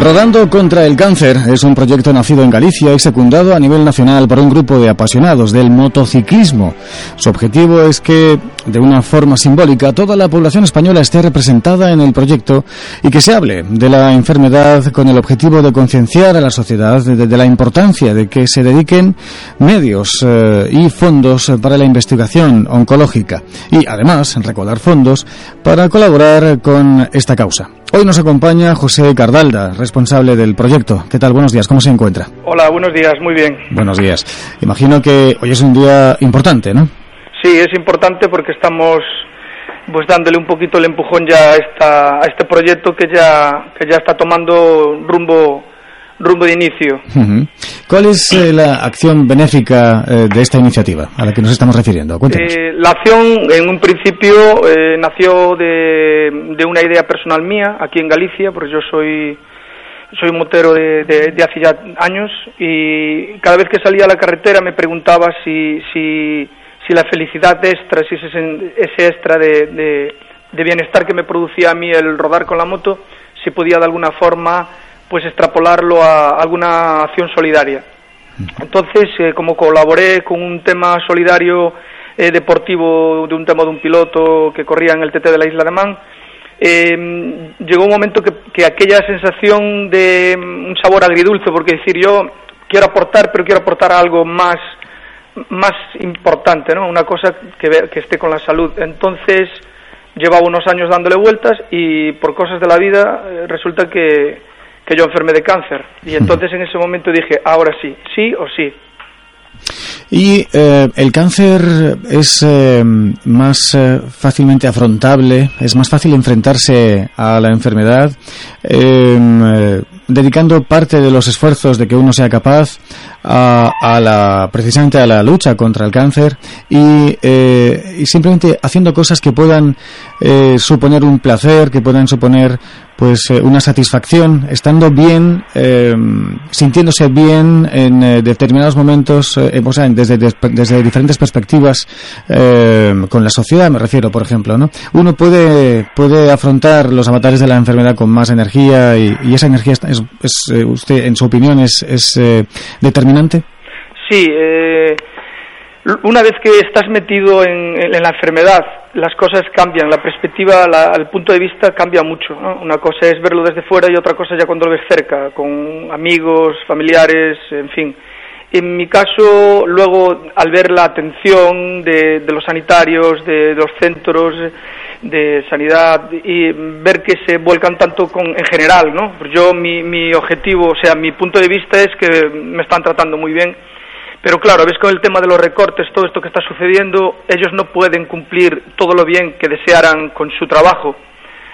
Rodando contra el cáncer es un proyecto nacido en Galicia y secundado a nivel nacional por un grupo de apasionados del motociclismo. Su objetivo es que, de una forma simbólica, toda la población española esté representada en el proyecto y que se hable de la enfermedad con el objetivo de concienciar a la sociedad de, la importancia de que se dediquen medios eh, y fondos para la investigación oncológica y, además, recaudar fondos para colaborar con esta causa. Hoy nos acompaña José Cardalda, responsable del proyecto. ¿Qué tal? Buenos días, ¿cómo se encuentra? Hola, buenos días, muy bien. Buenos días. Imagino que hoy es un día importante, ¿no? Sí, es importante porque estamos pues dándole un poquito el empujón ya a, esta, a este proyecto que ya, que ya está tomando rumbo rumbo de inicio. ¿Cuál es eh, la acción benéfica eh, de esta iniciativa a la que nos estamos refiriendo? Eh, la acción, en un principio, nació de, de, una idea personal mía aquí en Galicia, porque yo soy soy motero de, de, hace ya años y cada vez que salía a la carretera me preguntaba si, si, si la felicidad extra, si ese, ese extra de, de bienestar que me producía a mí el rodar con la moto, si podía de alguna forma pues extrapolarlo a alguna acción solidaria. Entonces, eh, como colaboré con un tema solidario eh, deportivo de un tema de un piloto que corría en el TT de la isla de Man, eh, llegó un momento que, que, aquella sensación de mm, un sabor agridulce, porque decir yo quiero aportar, pero quiero aportar algo más, más importante, ¿no? Una cosa que, que esté con la salud. Entonces, llevaba unos años dándole vueltas y por cosas de la vida resulta que, que yo enfermé de cáncer. Y entonces en ese momento dije, ahora sí, sí o sí. Y eh, el cáncer es eh, más eh, fácilmente afrontable, es más fácil enfrentarse a la enfermedad, em, dedicando parte de los esfuerzos de que uno sea capaz a, la, precisamente a la lucha contra el cáncer y, y simplemente haciendo cosas que puedan suponer un placer, que puedan suponer pues eh, una satisfacción, estando bien, eh, sintiéndose bien en eh, determinados momentos, o sea, desde, desde diferentes perspectivas con la sociedad, me refiero, por ejemplo, ¿no? Uno puede, puede afrontar los avatares de la enfermedad con más energía y, esa energía es, es, usted, en su opinión, es, es determinante. Sí, una vez que estás metido en, la enfermedad, las cosas cambian, la perspectiva, el punto de vista cambia mucho. Una cosa es verlo desde fuera y otra cosa ya cuando lo ves cerca, con amigos, familiares, en fin. En mi caso, luego, al ver la atención de, los sanitarios, de, los centros de sanidad y ver que se vuelcan tanto con, en general, ¿no? Yo, mi, mi objetivo, o sea, mi punto de vista es que me están tratando muy bien pero claro, ves con el tema de los recortes, todo esto que está sucediendo, ellos no pueden cumplir todo lo bien que desearan con su trabajo.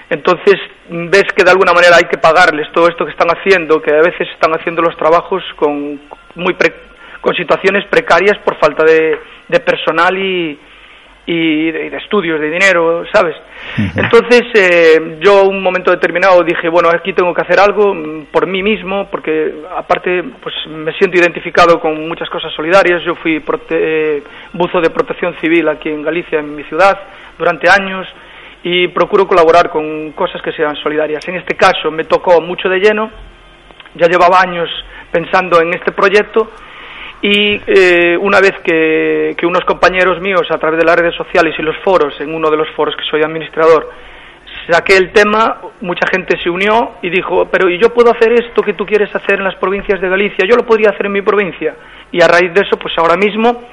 Entonces ves que de alguna manera hay que pagarles todo esto que están haciendo, que a veces están haciendo los trabajos con, muy con situaciones precarias por falta de, de personal y, y de, estudios, de dinero, ¿sabes? Entonces eh, yo un momento determinado dije, bueno, aquí tengo que hacer algo mm, por mí mismo, porque aparte pues me siento identificado con muchas cosas solidarias. Yo fui eh, buzo de protección civil aquí en Galicia, en mi ciudad, durante años y procuro colaborar con cosas que sean solidarias. En este caso me tocó mucho de lleno, ya llevaba años pensando en este proyecto y eh, una vez que, unos compañeros míos a través de las redes sociales y los foros, en uno de los foros que soy administrador, saqué el tema, mucha gente se unió y dijo, pero ¿y yo puedo hacer esto que tú quieres hacer en las provincias de Galicia? Yo lo podría hacer en mi provincia. Y a raíz de eso, pues ahora mismo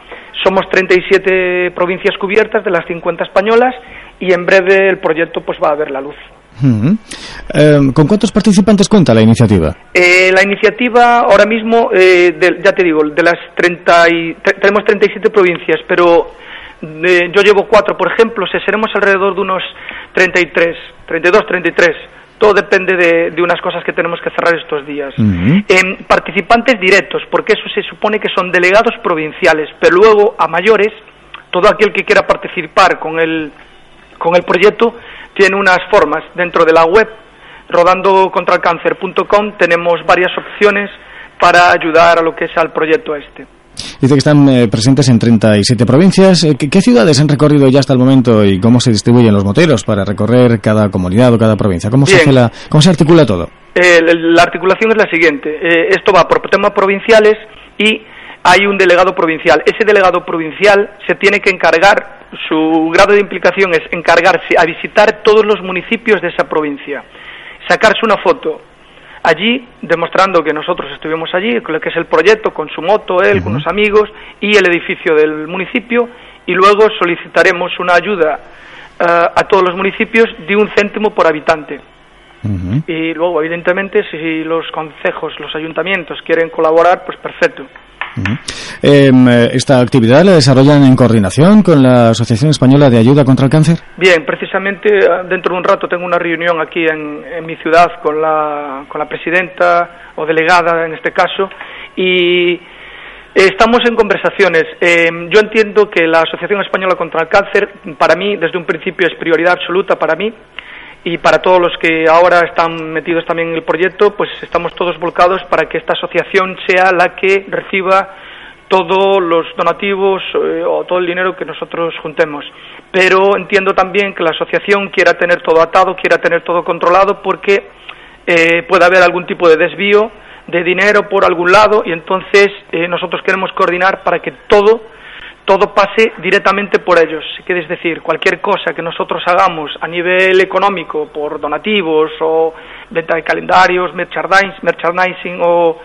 somos 37 provincias cubiertas de las 50 españolas y en breve el proyecto pues va a ver la luz. Em, ¿Con cuántos participantes cuenta la iniciativa? Eh, la iniciativa ahora mismo, eh, ya te digo, de las 30 y, tenemos 37 provincias, pero yo llevo cuatro, por ejemplo, o seremos alrededor de unos 33, 32, 33. Todo depende de, unas cosas que tenemos que cerrar estos días. Em, participantes directos, porque eso se supone que son delegados provinciales, pero luego a mayores, todo aquel que quiera participar con el, con el proyecto tiene unas formas dentro de la web rodandocontralcáncer.com tenemos varias opciones para ayudar a lo que es al proyecto este. Dice que están eh, presentes en 37 provincias. Eh, ¿Qué, ciudades han recorrido ya hasta el momento y cómo se distribuyen los moteros para recorrer cada comunidad o cada provincia? ¿Cómo, se, la, cómo se articula todo? la articulación es la siguiente. esto va por temas provinciales y hay un delegado provincial. Ese delegado provincial se tiene que encargar, su grado de implicación es encargarse a visitar todos los municipios de esa provincia, sacarse una foto allí, demostrando que nosotros estuvimos allí, lo que es el proyecto, con su moto, él, con los amigos, y el edificio del municipio, y luego solicitaremos una ayuda eh, a todos los municipios de un céntimo por habitante. Y luego, evidentemente, si los concejos, los ayuntamientos quieren colaborar, pues perfecto. Em, eh, ¿Esta actividad la desarrollan en coordinación con la Asociación Española de Ayuda contra el Cáncer? Bien, precisamente ah, dentro de un rato tengo una reunión aquí en, mi ciudad con la, con la presidenta o delegada en este caso y Estamos en conversaciones. Em, yo entiendo que la Asociación Española contra el Cáncer, para mí, desde un principio es prioridad absoluta para mí y para todos los que ahora están metidos también en el proyecto, pues estamos todos volcados para que esta asociación sea la que reciba todos los donativos eh, o todo el dinero que nosotros juntemos. Pero entiendo también que la asociación quiera tener todo atado, quiera tener todo controlado, porque eh, puede haber algún tipo de desvío de dinero por algún lado y entonces eh, nosotros queremos coordinar para que todo todo pase directamente por ellos. Es decir, cualquier cosa que nosotros hagamos a nivel económico, por donativos o venta de calendarios, merchandising o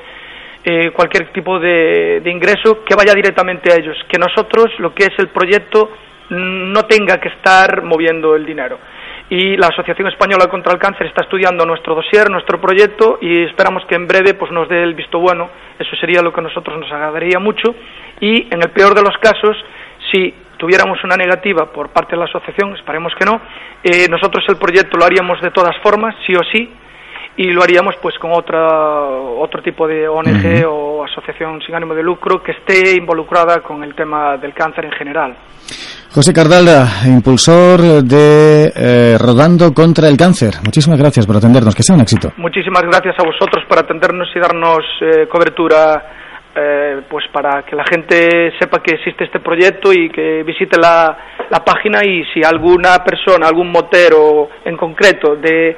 eh, cualquier tipo de, de, ingreso, que vaya directamente a ellos. Que nosotros, lo que es el proyecto, no tenga que estar moviendo el dinero y la Asociación Española contra el Cáncer está estudiando nuestro dossier, nuestro proyecto y esperamos que en breve pues nos dé el visto bueno. Eso sería lo que a nosotros nos agradaría mucho y en el peor de los casos, si tuviéramos una negativa por parte de la asociación, esperemos que no, eh, nosotros el proyecto lo haríamos de todas formas, sí o sí, y lo haríamos pues con otra, otro tipo de ONG o asociación sin ánimo de lucro que esté involucrada con el tema del cáncer en general. José Cardalda, impulsor de eh, Rodando contra el Cáncer. Muchísimas gracias por atendernos, que sea un éxito. Muchísimas gracias a vosotros por atendernos y darnos eh, cobertura, eh, pues para que la gente sepa que existe este proyecto y que visite la, la página y si alguna persona, algún motero en concreto de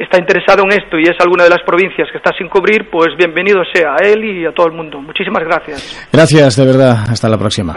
está interesado en esto y es alguna de las provincias que está sin cubrir, pues bienvenido sea a él y a todo el mundo. Muchísimas gracias. Gracias, de verdad. Hasta la próxima.